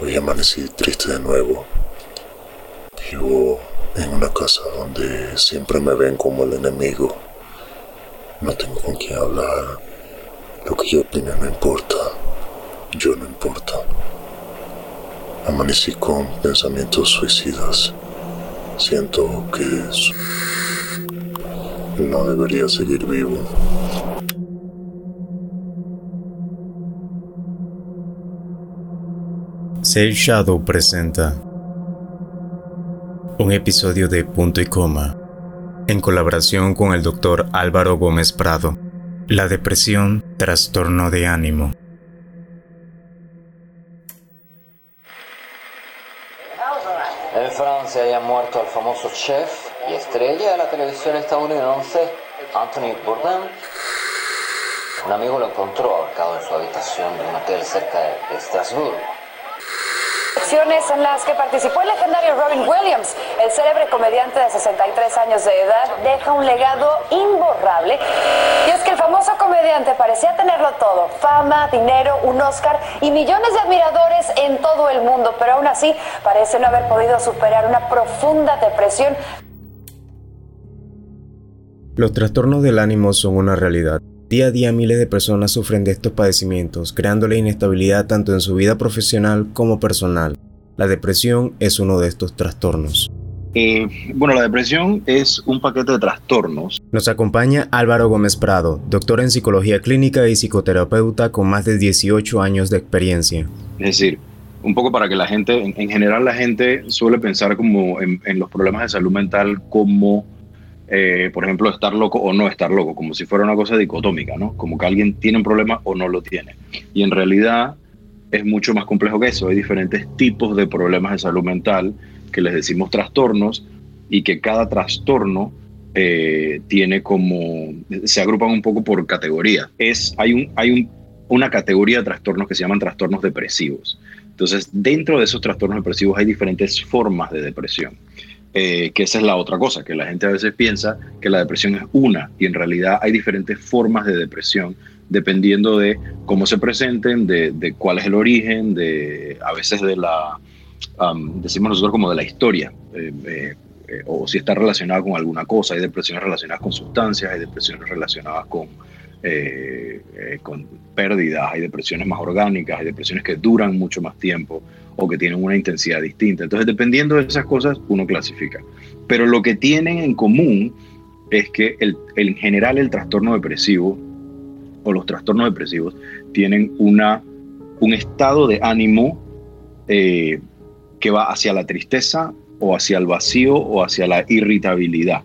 Hoy amanecí triste de nuevo. Vivo en una casa donde siempre me ven como el enemigo. No tengo con quién hablar. Lo que yo opine no importa. Yo no importa. Amanecí con pensamientos suicidas. Siento que no debería seguir vivo. Sail Shadow presenta un episodio de Punto y Coma en colaboración con el doctor Álvaro Gómez Prado. La depresión, trastorno de ánimo. En Francia haya muerto el famoso chef y estrella de la televisión estadounidense Anthony Bourdain. Un amigo lo encontró ahorcado en su habitación de un hotel cerca de Estrasburgo en las que participó el legendario Robin Williams, el célebre comediante de 63 años de edad, deja un legado imborrable. Y es que el famoso comediante parecía tenerlo todo, fama, dinero, un Oscar y millones de admiradores en todo el mundo, pero aún así parece no haber podido superar una profunda depresión. Los trastornos del ánimo son una realidad. Día a día miles de personas sufren de estos padecimientos, creándole inestabilidad tanto en su vida profesional como personal. La depresión es uno de estos trastornos. Eh, bueno, la depresión es un paquete de trastornos. Nos acompaña Álvaro Gómez Prado, doctor en psicología clínica y psicoterapeuta con más de 18 años de experiencia. Es decir, un poco para que la gente, en, general la gente suele pensar como en, en los problemas de salud mental como eh, por ejemplo, estar loco o no estar loco, como si fuera una cosa dicotómica, ¿no? Como que alguien tiene un problema o no lo tiene. Y en realidad es mucho más complejo que eso. Hay diferentes tipos de problemas de salud mental que les decimos trastornos y que cada trastorno eh, tiene como, se agrupan un poco por categoría. Es, hay un, hay un, una categoría de trastornos que se llaman trastornos depresivos. Entonces, dentro de esos trastornos depresivos hay diferentes formas de depresión. Eh, que esa es la otra cosa, que la gente a veces piensa que la depresión es una y en realidad hay diferentes formas de depresión dependiendo de cómo se presenten, de, cuál es el origen, de a veces de la, decimos nosotros como de la historia, eh, eh, o si está relacionada con alguna cosa. Hay depresiones relacionadas con sustancias, hay depresiones relacionadas con, con pérdidas, hay depresiones más orgánicas, hay depresiones que duran mucho más tiempo o que tienen una intensidad distinta. Entonces, dependiendo de esas cosas, uno clasifica. Pero lo que tienen en común es que el, en general el trastorno depresivo o los trastornos depresivos tienen una, un estado de ánimo eh, que va hacia la tristeza o hacia el vacío o hacia la irritabilidad.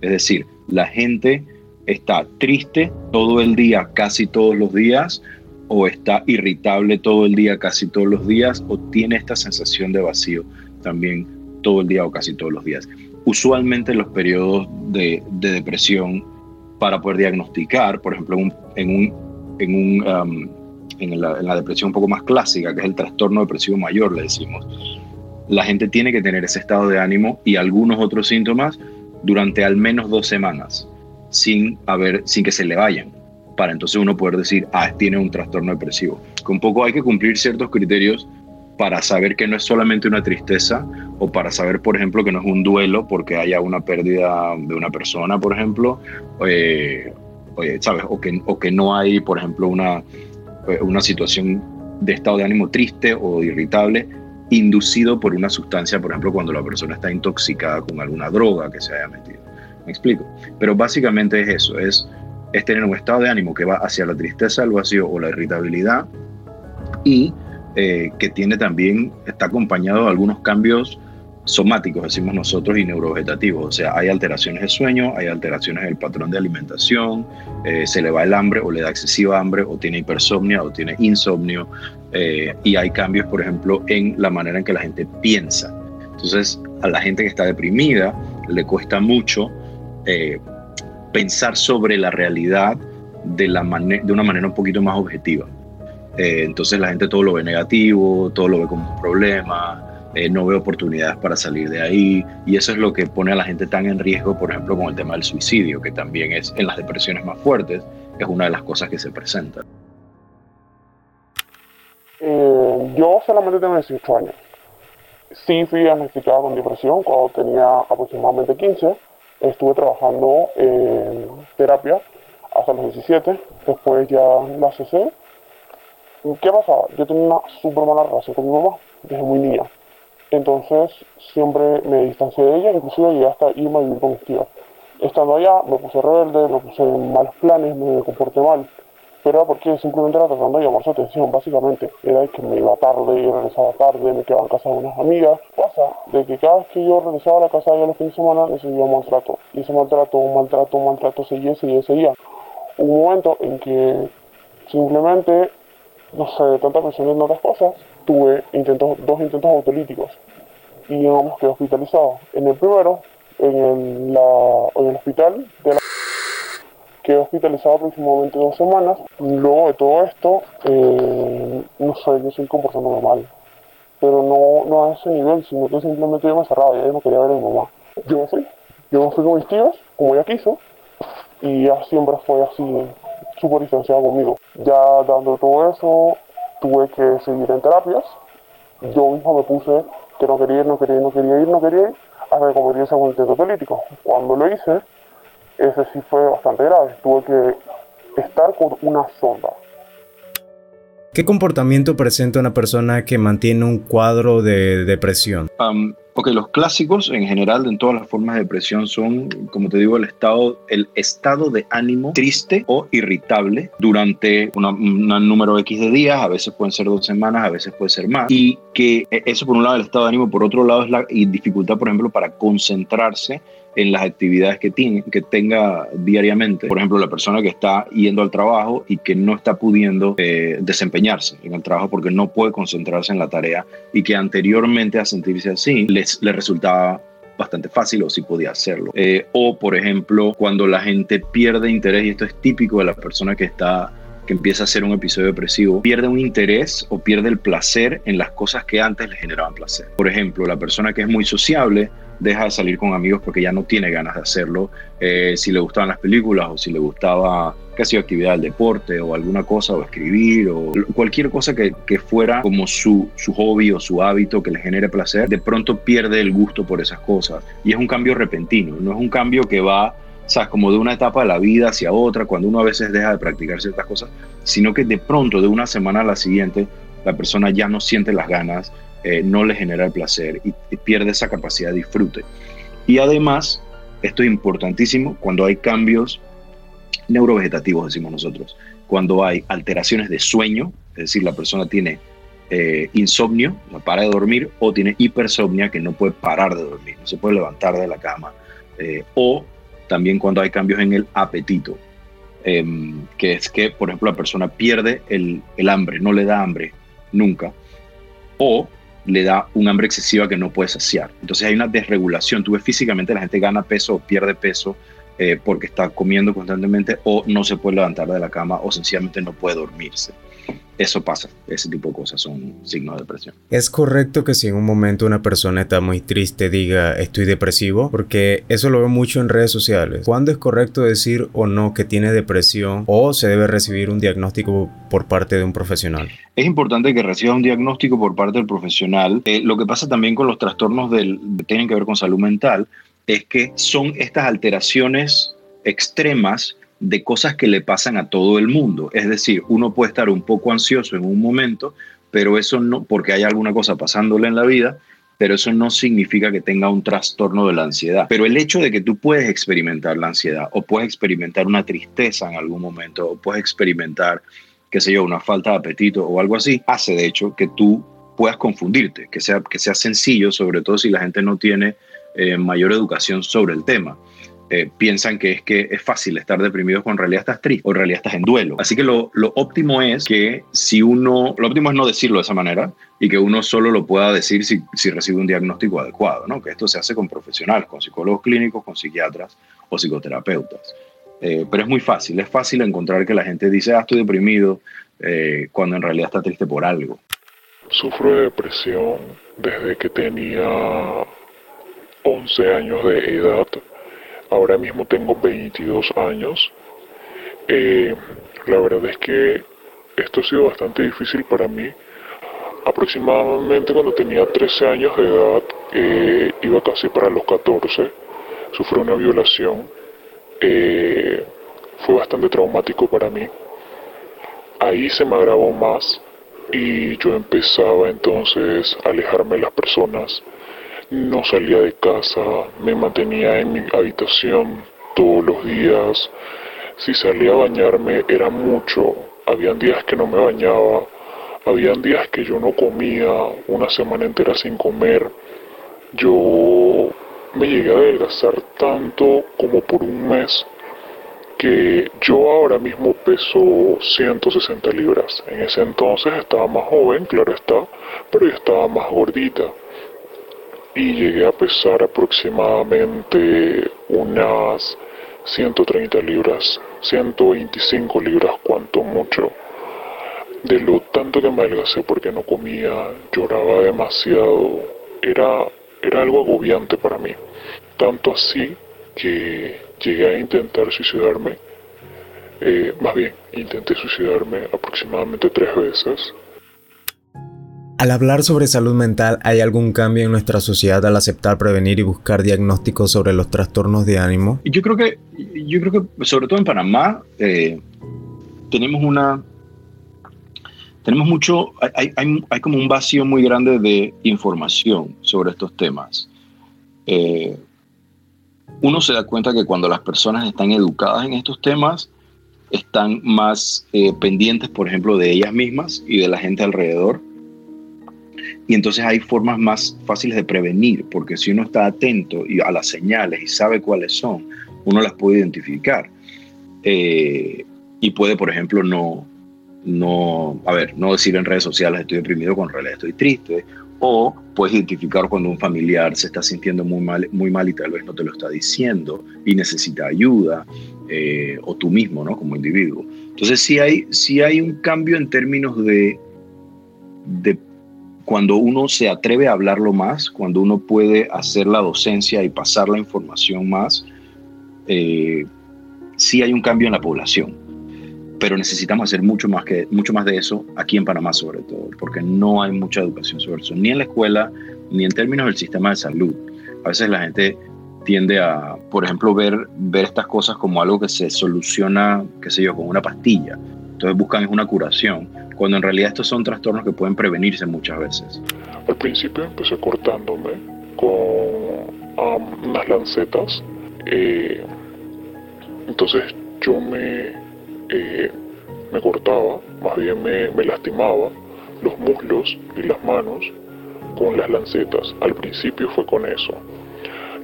Es decir, la gente está triste todo el día, casi todos los días, o está irritable todo el día, casi todos los días, o tiene esta sensación de vacío también todo el día o casi todos los días. Usualmente los periodos de, depresión para poder diagnosticar, por ejemplo, en, un, en, un, um, en, la, en la depresión un poco más clásica, que es el trastorno depresivo mayor, le decimos, la gente tiene que tener ese estado de ánimo y algunos otros síntomas durante al menos dos semanas sin, que se le vayan para entonces uno poder decir, ah, tiene un trastorno depresivo. Que un poco hay que cumplir ciertos criterios para saber que no es solamente una tristeza o para saber, por ejemplo, que no es un duelo porque haya una pérdida de una persona, por ejemplo, eh, ¿sabes? O que, o que no hay, por ejemplo, una, eh, una situación de estado de ánimo triste o irritable inducido por una sustancia, por ejemplo, cuando la persona está intoxicada con alguna droga que se haya metido. ¿Me explico? Pero básicamente es eso, es es tener un estado de ánimo que va hacia la tristeza, el vacío o la irritabilidad y eh, que tiene también, está acompañado de algunos cambios somáticos, decimos nosotros, y neurovegetativos. O sea, hay alteraciones de sueño, hay alteraciones en el patrón de alimentación, eh, se le va el hambre o le da excesiva hambre, o tiene hipersomnia o tiene insomnio, eh, y hay cambios, por ejemplo, en la manera en que la gente piensa. Entonces, a la gente que está deprimida le cuesta mucho pensar sobre la realidad de, la de una manera un poquito más objetiva. Eh, entonces la gente todo lo ve negativo, todo lo ve como un problema, eh, no ve oportunidades para salir de ahí y eso es lo que pone a la gente tan en riesgo, por ejemplo, con el tema del suicidio, que también es en las depresiones más fuertes, es una de las cosas que se presentan. Eh, yo solamente tengo 18 años. Sí fui diagnosticado con depresión cuando tenía aproximadamente 15. Estuve trabajando en terapia hasta los 17. Después ya la cesé. ¿Qué pasaba? Yo tenía una súper mala relación con mi mamá desde muy niña. Entonces siempre me distancié de ella, inclusive llegué hasta irme a vivir con mis tíos. Estando allá me puse rebelde, me puse en malos planes, me comporté mal. Pero era porque simplemente era tratando de llamar su atención, básicamente. Era que me iba tarde, y regresaba tarde, me quedaba en casa de unas amigas. Pasa de que cada vez que yo regresaba a la casa de los fines de semana, recibía un maltrato. Y ese maltrato, un maltrato, un maltrato, seguía, seguía, seguía. Un momento en que simplemente, no sé, de tanta presión en otras cosas, tuve intentos, dos intentos autolíticos y digamos quedé hospitalizado. En el primero, en el, la, en el hospital de la quedé hospitalizado aproximadamente dos semanas. Luego de todo esto, eh, no sé, yo soy comportando normal. Pero no, no a ese nivel, sino que simplemente yo me cerraba, ya no quería ver a mi mamá. Yo me fui, yo me fui con mis tíos, como ella quiso, y ya siempre fue así, súper distanciada conmigo. Ya dando todo eso, tuve que seguir en terapias. Yo mismo me puse que no quería ir, no quería ir, no quería ir, no quería ir, hasta que cometí ese intento político. Cuando lo hice, ese sí fue bastante grave. Tuve que estar con una sonda. ¿Qué comportamiento presenta una persona que mantiene un cuadro de depresión? Um, ok, los clásicos en general en todas las formas de depresión son, como te digo, el estado, el estado de ánimo triste o irritable durante un número X de días, a veces pueden ser dos semanas, a veces puede ser más. Y que eh, eso por un lado el estado de ánimo, por otro lado es la dificultad, por ejemplo, para concentrarse en las actividades que, tiene, que tenga diariamente. Por ejemplo, la persona que está yendo al trabajo y que no está pudiendo eh, desempeñarse en el trabajo porque no puede concentrarse en la tarea y que anteriormente a sentirse así les, le resultaba bastante fácil o si podía hacerlo. Eh, o, por ejemplo, cuando la gente pierde interés, y esto es típico de la persona que está que empieza a hacer un episodio depresivo, pierde un interés o pierde el placer en las cosas que antes le generaban placer. Por ejemplo, la persona que es muy sociable deja de salir con amigos porque ya no tiene ganas de hacerlo. Eh, si le gustaban las películas o si le gustaba casi actividad del deporte o alguna cosa o escribir o cualquier cosa que, que fuera como su, su hobby o su hábito que le genere placer, de pronto pierde el gusto por esas cosas. Y es un cambio repentino, no es un cambio que va ¿sabes? Como de una etapa de la vida hacia otra, cuando uno a veces deja de practicar ciertas cosas, sino que de pronto, de una semana a la siguiente, la persona ya no siente las ganas, eh, no le genera el placer y, pierde esa capacidad de disfrute. Y además, esto es importantísimo cuando hay cambios neurovegetativos, decimos nosotros, cuando hay alteraciones de sueño, es decir, la persona tiene eh, insomnio, no para de dormir, o tiene hipersomnia, que no puede parar de dormir, no se puede levantar de la cama, eh, o también cuando hay cambios en el apetito, em, que es que, por ejemplo, la persona pierde el, el hambre, no le da hambre nunca, o le da un hambre excesiva que no puede saciar. Entonces hay una desregulación. Tú ves físicamente la gente gana peso o pierde peso eh, porque está comiendo constantemente o no se puede levantar de la cama o sencillamente no puede dormirse eso pasa, ese tipo de cosas son signos de depresión. ¿Es correcto que si en un momento una persona está muy triste diga estoy depresivo? Porque eso lo veo mucho en redes sociales. ¿Cuándo es correcto decir o no que tiene depresión o se debe recibir un diagnóstico por parte de un profesional? Es importante que reciba un diagnóstico por parte del profesional. Eh, lo que pasa también con los trastornos del, que tienen que ver con salud mental es que son estas alteraciones extremas de cosas que le pasan a todo el mundo. Es decir, uno puede estar un poco ansioso en un momento, pero eso no, porque hay alguna cosa pasándole en la vida, pero eso no significa que tenga un trastorno de la ansiedad. Pero el hecho de que tú puedes experimentar la ansiedad o puedes experimentar una tristeza en algún momento o puedes experimentar, qué sé yo, una falta de apetito o algo así, hace de hecho que tú puedas confundirte, que sea, que sea sencillo, sobre todo si la gente no tiene eh, mayor educación sobre el tema. Eh, piensan que es que es fácil estar deprimido cuando en realidad estás triste o en realidad estás en duelo. Así que lo, lo, óptimo es que si uno, lo óptimo es no decirlo de esa manera y que uno solo lo pueda decir si, si recibe un diagnóstico adecuado, ¿no? Que esto se hace con profesionales, con psicólogos clínicos, con psiquiatras o psicoterapeutas. Eh, pero es muy fácil, es fácil encontrar que la gente dice, ah, estoy deprimido, eh, cuando en realidad está triste por algo. Sufro de depresión desde que tenía 11 años de edad Ahora mismo tengo 22 años. Eh, la verdad es que esto ha sido bastante difícil para mí aproximadamente cuando tenía 13 años de edad, eh, iba casi para los 14, sufrió una violación. Eh, fue bastante traumático para mí. Ahí se me agravó más y yo empezaba entonces a alejarme de las personas. No salía de casa, me mantenía en mi habitación todos los días. Si salía a bañarme era mucho. Habían días que no me bañaba habían días que yo no comía una semana entera sin comer. Yo me llegué a adelgazar tanto como por un mes que yo ahora mismo peso 160 libras. En ese entonces estaba más joven, claro está, pero yo estaba más gordita. Y llegué a pesar aproximadamente unas 130 libras, 125 libras cuanto mucho de lo tanto que me porque no comía, lloraba demasiado, era, era algo agobiante para mí. Tanto así que llegué a intentar suicidarme, eh, más bien, intenté suicidarme aproximadamente tres veces. Al hablar sobre salud mental, ¿hay algún cambio en nuestra sociedad al aceptar, prevenir y buscar diagnósticos sobre los trastornos de ánimo? Yo creo que, yo creo que sobre todo en Panamá, eh, tenemos una tenemos mucho, hay, hay, como un vacío muy grande de información sobre estos temas. Eh, uno se da cuenta que cuando las personas están educadas en estos temas, están más eh, pendientes, por ejemplo, de ellas mismas y de la gente alrededor. Y entonces hay formas más fáciles de prevenir, porque si uno está atento a las señales y sabe cuáles son, uno las puede identificar. Eh, y puede, por ejemplo, no, no, a ver, no decir en redes sociales estoy deprimido con realidad estoy triste, o puedes identificar cuando un familiar se está sintiendo muy mal, muy mal y tal vez no te lo está diciendo y necesita ayuda, eh, o tú mismo, ¿no? Como individuo. Entonces sí hay, sí hay un cambio en términos de, de cuando uno se atreve a hablarlo más, cuando uno puede hacer la docencia y pasar la información más, eh, sí hay un cambio en la población pero necesitamos hacer mucho más, que, mucho más de eso aquí en Panamá sobre todo, porque no hay mucha educación sobre eso, ni en la escuela, ni en términos del sistema de salud. A veces la gente tiende a, por ejemplo, ver, ver estas cosas como algo que se soluciona, qué sé yo, con una pastilla. Entonces buscan una curación, cuando en realidad estos son trastornos que pueden prevenirse muchas veces. Al principio empecé cortándome con unas lancetas. Eh, entonces yo me eh, me cortaba, más bien me, lastimaba los muslos y las manos con las lancetas. Al principio fue con eso.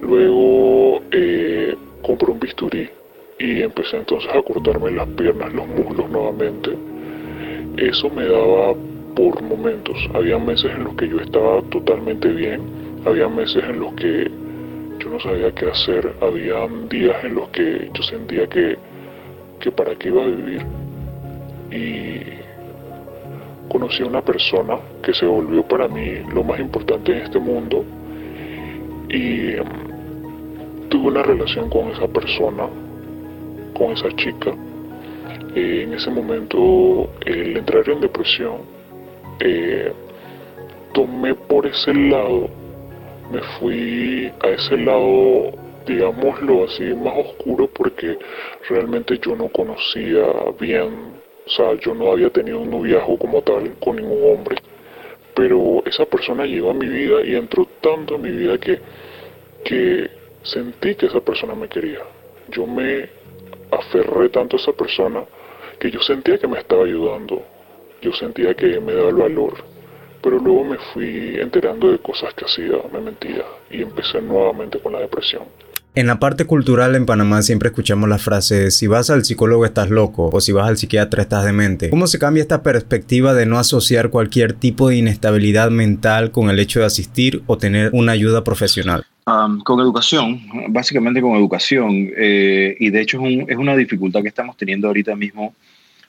Luego eh, compré un bisturí y empecé entonces a cortarme las piernas, los muslos nuevamente. Eso me daba por momentos. Había meses en los que yo estaba totalmente bien, había meses en los que yo no sabía qué hacer, había días en los que yo sentía que que para qué iba a vivir. Y conocí a una persona que se volvió para mí lo más importante en este mundo y em, tuve una relación con esa persona, con esa chica. en ese momento, el entrar en depresión, eh, tomé por ese lado, me fui a ese lado digámoslo así, más oscuro porque realmente yo no conocía bien, o sea, yo no había tenido un noviazgo como tal con ningún hombre, pero esa persona llegó a mi vida y entró tanto en mi vida que, que sentí que esa persona me quería. Yo me aferré tanto a esa persona que yo sentía que me estaba ayudando, yo sentía que me daba el valor, pero luego me fui enterando de cosas que hacía, me mentía y empecé nuevamente con la depresión. En la parte cultural en Panamá siempre escuchamos la frase si vas al psicólogo estás loco o si vas al psiquiatra estás demente. ¿Cómo se cambia esta perspectiva de no asociar cualquier tipo de inestabilidad mental con el hecho de asistir o tener una ayuda profesional? Con educación, básicamente con educación. Eh, y de hecho es, una dificultad que estamos teniendo ahorita mismo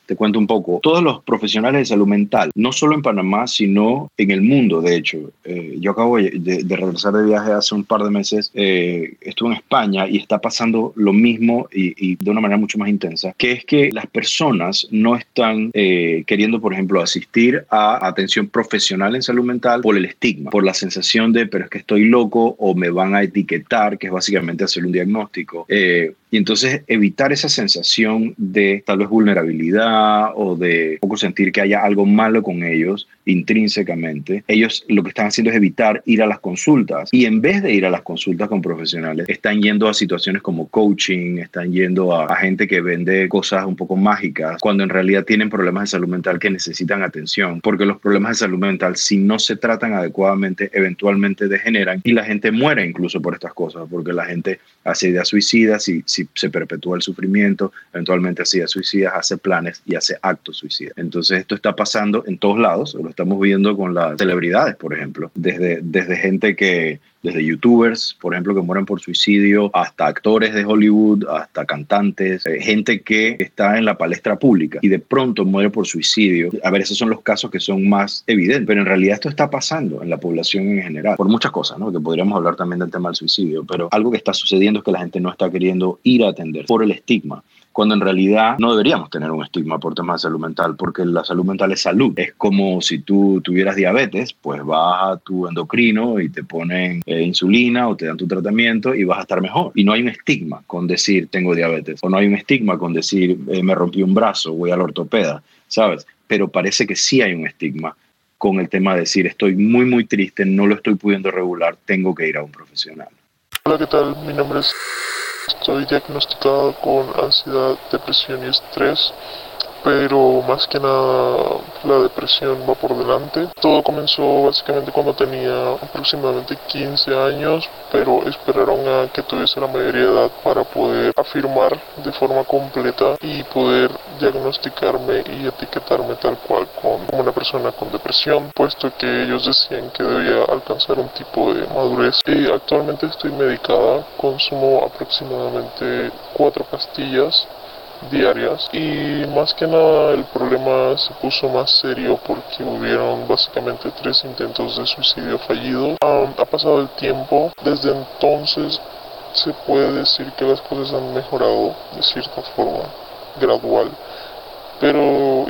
te cuento un poco. Todos los profesionales de salud mental, no solo en Panamá, sino en el mundo, de hecho. Eh, yo acabo de, regresar de viaje hace un par de meses, eh, estuve en España y está pasando lo mismo y, de una manera mucho más intensa, que es que las personas no están eh, queriendo, por ejemplo, asistir a atención profesional en salud mental por el estigma, por la sensación de, pero es que estoy loco o me van a etiquetar, que es básicamente hacer un diagnóstico. Y entonces evitar esa sensación de tal vez vulnerabilidad o de poco sentir que haya algo malo con ellos intrínsecamente, ellos lo que están haciendo es evitar ir a las consultas. Y en vez de ir a las consultas con profesionales, están yendo a situaciones como coaching, están yendo a, gente que vende cosas un poco mágicas, cuando en realidad tienen problemas de salud mental que necesitan atención, porque los problemas de salud mental, si no se tratan adecuadamente, eventualmente degeneran y la gente muere incluso por estas cosas, porque la gente hace ideas suicidas y si se perpetúa el sufrimiento, eventualmente ideas suicidas, hace planes y hace actos suicidas. Entonces esto está pasando en todos lados, lo estamos viendo con las celebridades, por ejemplo, desde, desde gente que desde youtubers, por ejemplo, que mueren por suicidio, hasta actores de Hollywood, hasta cantantes, eh, gente que está en la palestra pública y de pronto muere por suicidio. A ver, esos son los casos que son más evidentes, pero en realidad esto está pasando en la población en general, por muchas cosas, ¿no? Que podríamos hablar también del tema del suicidio, pero algo que está sucediendo es que la gente no está queriendo ir a atender por el estigma cuando en realidad no deberíamos tener un estigma por temas de salud mental, porque la salud mental es salud. Es como si tú tuvieras diabetes, pues vas a tu endocrino y te ponen eh, insulina o te dan tu tratamiento y vas a estar mejor. Y no hay un estigma con decir tengo diabetes, o no hay un estigma con decir eh, me rompí un brazo, voy al ortopeda, ¿sabes? Pero parece que sí hay un estigma con el tema de decir estoy muy, muy triste, no lo estoy pudiendo regular, tengo que ir a un profesional. Hola, ¿qué tal? Mi nombre es Estoy diagnosticado con ansiedad, depresión y estrés pero más que nada la depresión va por delante. Todo comenzó básicamente cuando tenía aproximadamente 15 años, pero esperaron a que tuviese la mayoría de edad para poder afirmar de forma completa y poder diagnosticarme y etiquetarme tal cual como una persona con depresión, puesto que ellos decían que debía alcanzar un tipo de madurez. Y actualmente estoy medicada, consumo aproximadamente cuatro pastillas diarias y más que nada el problema se puso más serio porque hubieron básicamente tres intentos de suicidio fallido. ha pasado el tiempo, desde entonces se puede decir que las cosas han mejorado de cierta forma, gradual, pero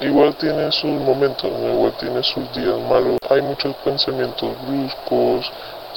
igual tiene sus momentos, igual tiene sus días malos, hay muchos pensamientos bruscos,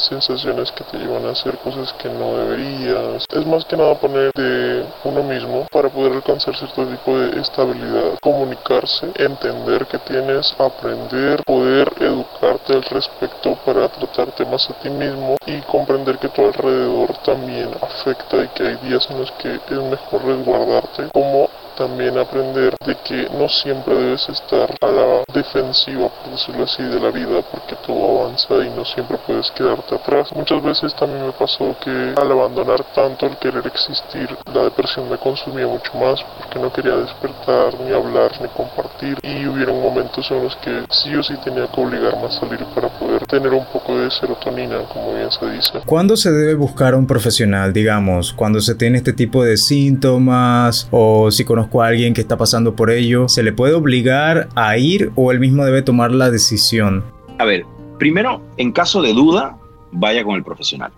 sensaciones que te llevan a hacer cosas que no deberías. Es más que nada poner de uno mismo para poder alcanzar cierto tipo de estabilidad, comunicarse, entender que tienes, aprender, poder educarte al respecto para tratarte más a ti mismo y comprender que tu alrededor también afecta y que hay días en los que es mejor resguardarte como también aprender de que no siempre debes estar a la defensiva, por decirlo así, de la vida, porque todo avanza y no siempre puedes quedarte atrás. Muchas veces también me pasó que al abandonar tanto el querer existir, la depresión me consumía mucho más porque no quería despertar, ni hablar, ni compartir. Y hubieron momentos en los que sí o sí tenía que obligarme a salir para poder tener un poco de serotonina, como bien se dice. ¿Cuándo se debe buscar a un profesional, digamos, cuando se tiene este tipo de síntomas o si conozco a alguien que está pasando por ello, ¿se le puede obligar a ir o él mismo debe tomar la decisión? A ver, primero, en caso de duda, vaya con el profesional.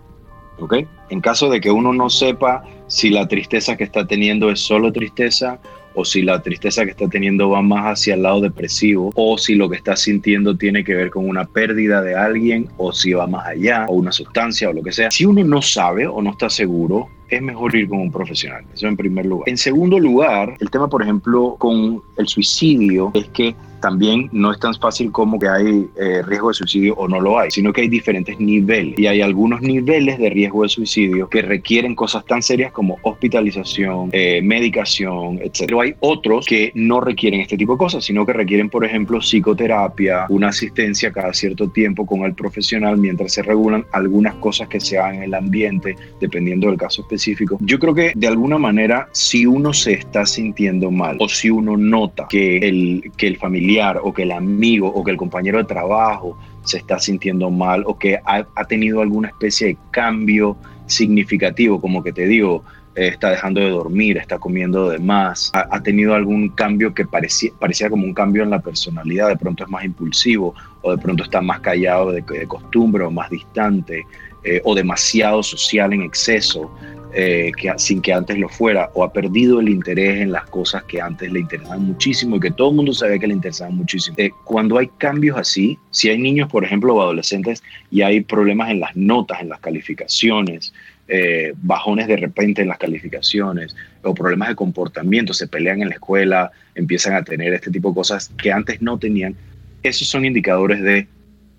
¿Ok? En caso de que uno no sepa si la tristeza que está teniendo es solo tristeza o si la tristeza que está teniendo va más hacia el lado depresivo, o si lo que está sintiendo tiene que ver con una pérdida de alguien, o si va más allá, o una sustancia, o lo que sea. Si uno no sabe o no está seguro, es mejor ir con un profesional. Eso en primer lugar. En segundo lugar, el tema, por ejemplo, con el suicidio es que también no es tan fácil como que hay eh, riesgo de suicidio o no lo hay, sino que hay diferentes niveles y hay algunos niveles de riesgo de suicidio que requieren cosas tan serias como hospitalización, eh, medicación, etc. Pero hay otros que no requieren este tipo de cosas, sino que requieren, por ejemplo, psicoterapia, una asistencia cada cierto tiempo con el profesional mientras se regulan algunas cosas que se hagan en el ambiente, dependiendo del caso específico. Yo creo que de alguna manera, si uno se está sintiendo mal o si uno nota que el, que el familiar o que el amigo o que el compañero de trabajo se está sintiendo mal o que ha, tenido alguna especie de cambio significativo, como que te digo, eh, está dejando de dormir, está comiendo de más, ha, tenido algún cambio que parecía, parecía como un cambio en la personalidad, de pronto es más impulsivo o de pronto está más callado de, costumbre o más distante eh, o demasiado social en exceso. Eh, que, sin que antes lo fuera, o ha perdido el interés en las cosas que antes le interesaban muchísimo y que todo el mundo sabía que le interesaban muchísimo. cuando hay cambios así, si hay niños, por ejemplo, o adolescentes, y hay problemas en las notas, en las calificaciones, eh, bajones de repente en las calificaciones o problemas de comportamiento, se pelean en la escuela, empiezan a tener este tipo de cosas que antes no tenían, esos son indicadores de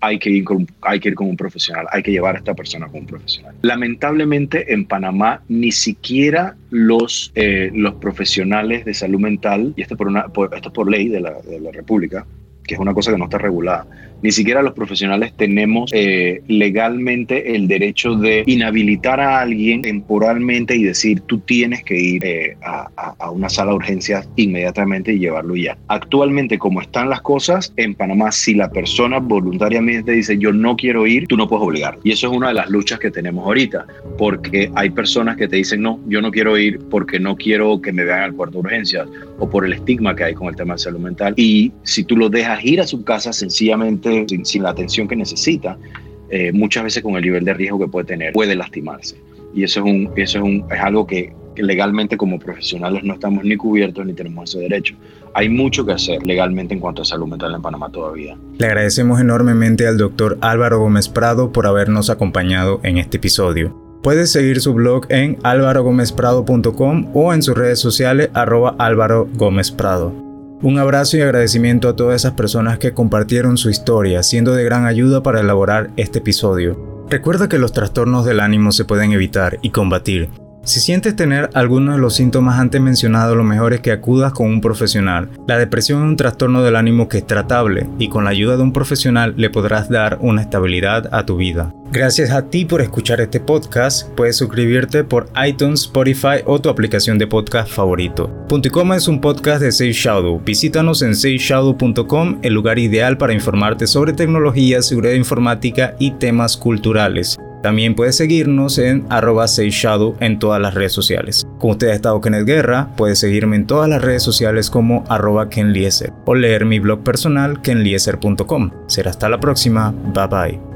hay que ir con, hay que ir con un profesional, hay que llevar a esta persona con un profesional. Lamentablemente en Panamá ni siquiera los, eh, los profesionales de salud mental, y esto por, una, esto por ley de la, de la República, que es una cosa que no está regulada, ni siquiera los profesionales tenemos eh, legalmente el derecho de inhabilitar a alguien temporalmente y decir tú tienes que ir eh, a, una sala de urgencias inmediatamente y llevarlo ya. Actualmente, como están las cosas, en Panamá, si la persona voluntariamente dice yo no quiero ir, tú no puedes obligar. Y eso es una de las luchas que tenemos ahorita, porque hay personas que te dicen no, yo no quiero ir porque no quiero que me vean al cuarto de urgencias o por el estigma que hay con el tema de salud mental. Y si tú lo dejas ir a su casa sencillamente sin, la atención que necesita, eh, muchas veces con el nivel de riesgo que puede tener, puede lastimarse. Y eso es, un, eso es, un, es algo que, legalmente como profesionales no estamos ni cubiertos ni tenemos ese derecho. Hay mucho que hacer legalmente en cuanto a salud mental en Panamá todavía. Le agradecemos enormemente al doctor Álvaro Gómez Prado por habernos acompañado en este episodio. Puedes seguir su blog en álvarogomezprado.com o en sus redes sociales arroba Álvaro Gómez Prado. Un abrazo y agradecimiento a todas esas personas que compartieron su historia, siendo de gran ayuda para elaborar este episodio. Recuerda que los trastornos del ánimo se pueden evitar y combatir si sientes tener algunos de los síntomas antes mencionados, lo mejor es que acudas con un profesional. La depresión es un trastorno del ánimo que es tratable y con la ayuda de un profesional le podrás dar una estabilidad a tu vida. Gracias a ti por escuchar este podcast. Puedes suscribirte por iTunes, Spotify o tu aplicación de podcast favorito. Punto es un podcast de Safe Shadow. Visítanos en safeshadow.com, el lugar ideal para informarte sobre tecnología, seguridad informática y temas culturales. También puedes seguirnos en arroba shadow en todas las redes sociales. Como usted ha estado Kenneth Guerra, puedes seguirme en todas las redes sociales como arroba kenlieser o leer mi blog personal kenlieser.com. Será hasta la próxima. Bye bye.